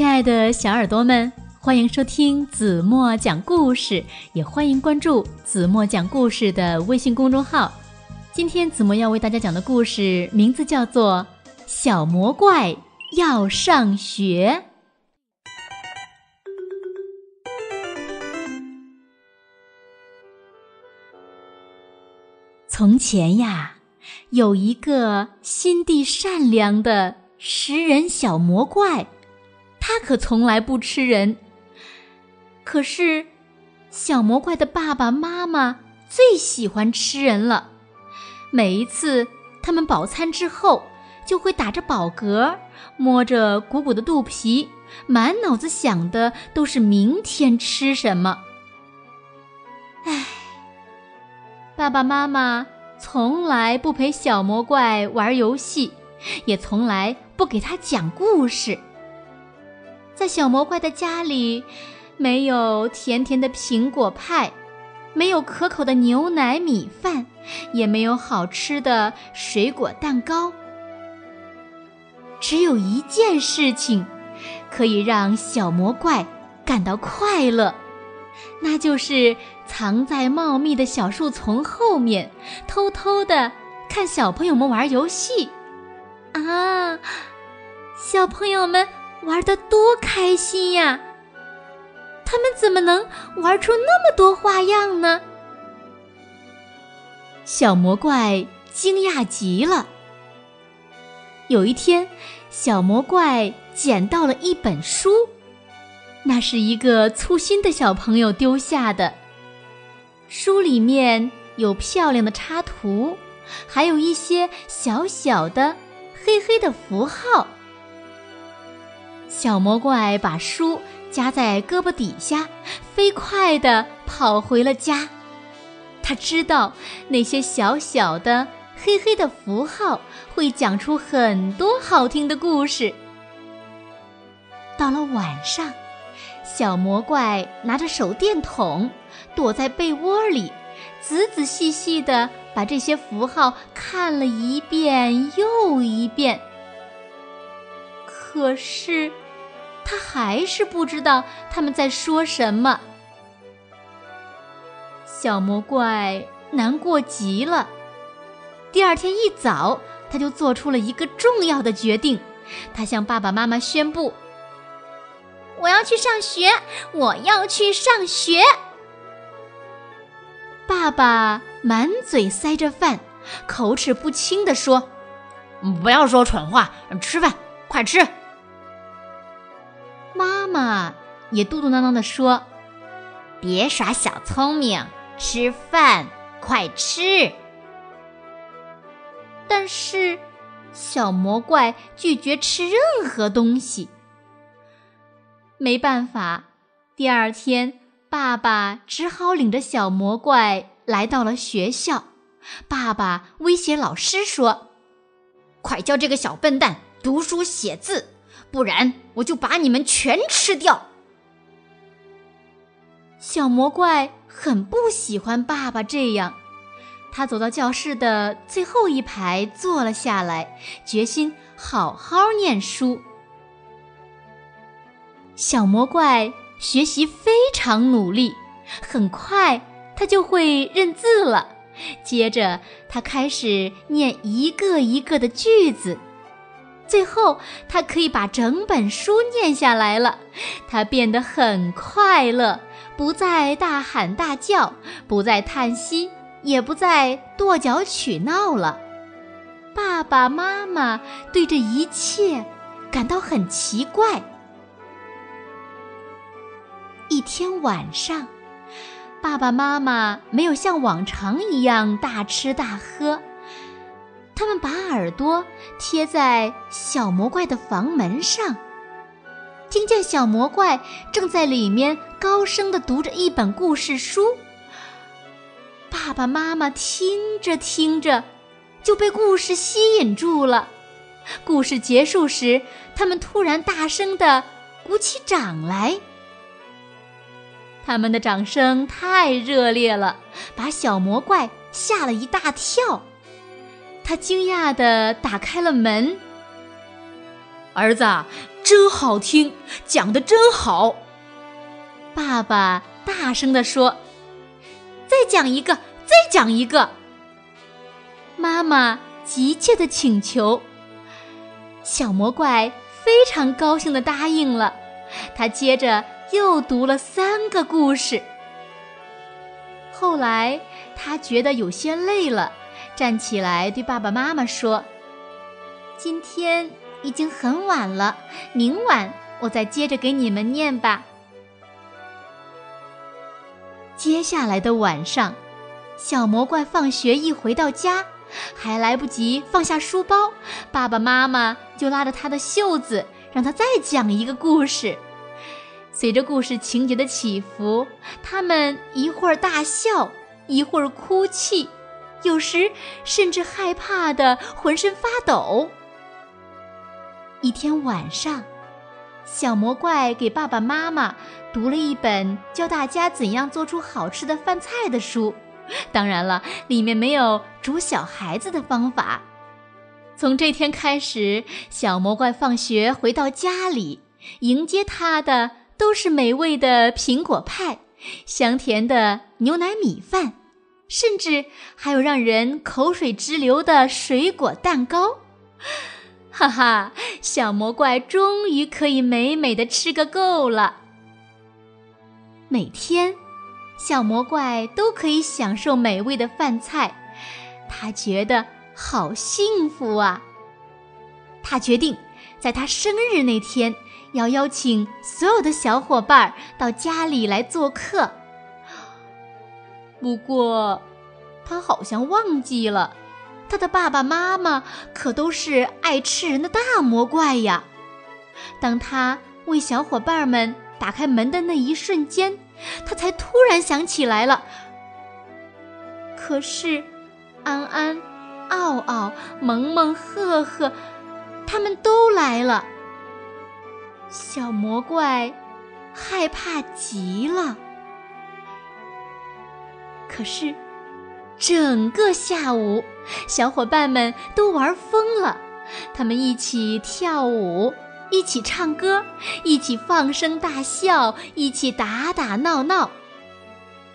亲爱的小耳朵们，欢迎收听子墨讲故事，也欢迎关注子墨讲故事的微信公众号。今天子墨要为大家讲的故事名字叫做《小魔怪要上学》。从前呀，有一个心地善良的食人小魔怪。他可从来不吃人。可是，小魔怪的爸爸妈妈最喜欢吃人了。每一次他们饱餐之后，就会打着饱嗝，摸着鼓鼓的肚皮，满脑子想的都是明天吃什么。唉，爸爸妈妈从来不陪小魔怪玩游戏，也从来不给他讲故事。在小魔怪的家里，没有甜甜的苹果派，没有可口的牛奶米饭，也没有好吃的水果蛋糕。只有一件事情，可以让小魔怪感到快乐，那就是藏在茂密的小树丛后面，偷偷的看小朋友们玩游戏。啊，小朋友们！玩的多开心呀！他们怎么能玩出那么多花样呢？小魔怪惊讶极了。有一天，小魔怪捡到了一本书，那是一个粗心的小朋友丢下的。书里面有漂亮的插图，还有一些小小的、黑黑的符号。小魔怪把书夹在胳膊底下，飞快地跑回了家。他知道那些小小的、黑黑的符号会讲出很多好听的故事。到了晚上，小魔怪拿着手电筒，躲在被窝里，仔仔细细地把这些符号看了一遍又一遍。可是，他还是不知道他们在说什么。小魔怪难过极了。第二天一早，他就做出了一个重要的决定。他向爸爸妈妈宣布：“我要去上学，我要去上学。”爸爸满嘴塞着饭，口齿不清地说：“不要说蠢话，吃饭，快吃。”妈也嘟嘟囔囔地说：“别耍小聪明，吃饭，快吃。”但是，小魔怪拒绝吃任何东西。没办法，第二天，爸爸只好领着小魔怪来到了学校。爸爸威胁老师说：“快教这个小笨蛋读书写字！”不然我就把你们全吃掉。小魔怪很不喜欢爸爸这样，他走到教室的最后一排坐了下来，决心好好念书。小魔怪学习非常努力，很快他就会认字了。接着，他开始念一个一个的句子。最后，他可以把整本书念下来了。他变得很快乐，不再大喊大叫，不再叹息，也不再跺脚取闹了。爸爸妈妈对这一切感到很奇怪。一天晚上，爸爸妈妈没有像往常一样大吃大喝。他们把耳朵贴在小魔怪的房门上，听见小魔怪正在里面高声的读着一本故事书。爸爸妈妈听着听着，就被故事吸引住了。故事结束时，他们突然大声的鼓起掌来。他们的掌声太热烈了，把小魔怪吓了一大跳。他惊讶地打开了门。儿子，真好听，讲的真好。爸爸大声地说：“再讲一个，再讲一个。”妈妈急切地请求。小魔怪非常高兴地答应了。他接着又读了三个故事。后来他觉得有些累了，站起来对爸爸妈妈说：“今天已经很晚了，明晚我再接着给你们念吧。”接下来的晚上，小魔怪放学一回到家，还来不及放下书包，爸爸妈妈就拉着他的袖子。让他再讲一个故事。随着故事情节的起伏，他们一会儿大笑，一会儿哭泣，有时甚至害怕的浑身发抖。一天晚上，小魔怪给爸爸妈妈读了一本教大家怎样做出好吃的饭菜的书，当然了，里面没有煮小孩子的方法。从这天开始，小魔怪放学回到家里，迎接他的都是美味的苹果派、香甜的牛奶米饭，甚至还有让人口水直流的水果蛋糕。哈哈，小魔怪终于可以美美的吃个够了。每天，小魔怪都可以享受美味的饭菜，他觉得。好幸福啊！他决定，在他生日那天，要邀请所有的小伙伴到家里来做客。不过，他好像忘记了，他的爸爸妈妈可都是爱吃人的大魔怪呀。当他为小伙伴们打开门的那一瞬间，他才突然想起来了。可是，安安。奥奥、萌萌、赫赫，他们都来了。小魔怪害怕极了。可是，整个下午，小伙伴们都玩疯了。他们一起跳舞，一起唱歌，一起放声大笑，一起打打闹闹。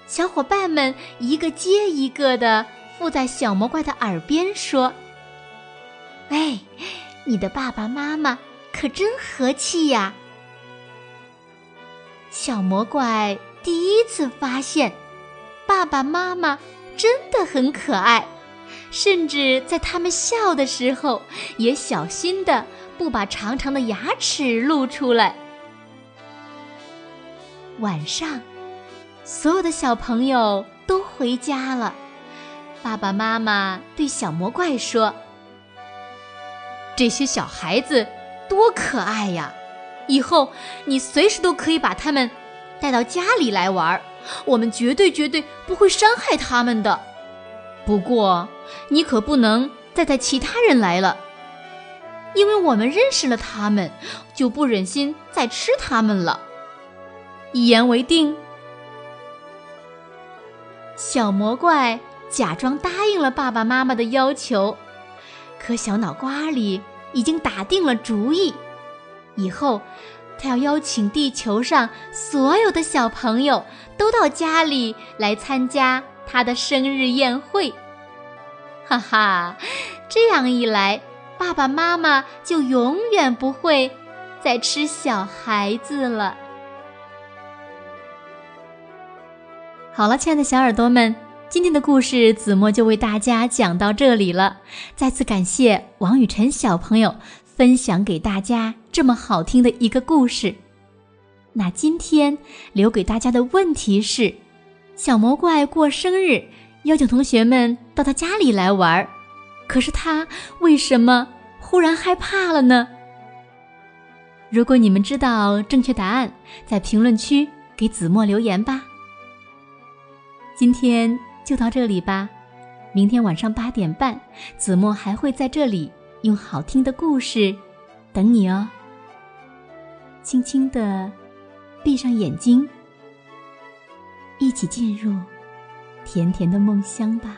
小伙伴们一个接一个的。附在小魔怪的耳边说：“喂，你的爸爸妈妈可真和气呀！”小魔怪第一次发现，爸爸妈妈真的很可爱，甚至在他们笑的时候，也小心的不把长长的牙齿露出来。晚上，所有的小朋友都回家了。爸爸妈妈对小魔怪说：“这些小孩子多可爱呀！以后你随时都可以把他们带到家里来玩，我们绝对绝对不会伤害他们的。不过你可不能再带其他人来了，因为我们认识了他们，就不忍心再吃他们了。一言为定。”小魔怪。假装答应了爸爸妈妈的要求，可小脑瓜里已经打定了主意，以后他要邀请地球上所有的小朋友都到家里来参加他的生日宴会。哈哈，这样一来，爸爸妈妈就永远不会再吃小孩子了。好了，亲爱的小耳朵们。今天的故事，子墨就为大家讲到这里了。再次感谢王雨辰小朋友分享给大家这么好听的一个故事。那今天留给大家的问题是：小魔怪过生日，邀请同学们到他家里来玩，可是他为什么忽然害怕了呢？如果你们知道正确答案，在评论区给子墨留言吧。今天。就到这里吧，明天晚上八点半，子墨还会在这里用好听的故事等你哦。轻轻的闭上眼睛，一起进入甜甜的梦乡吧。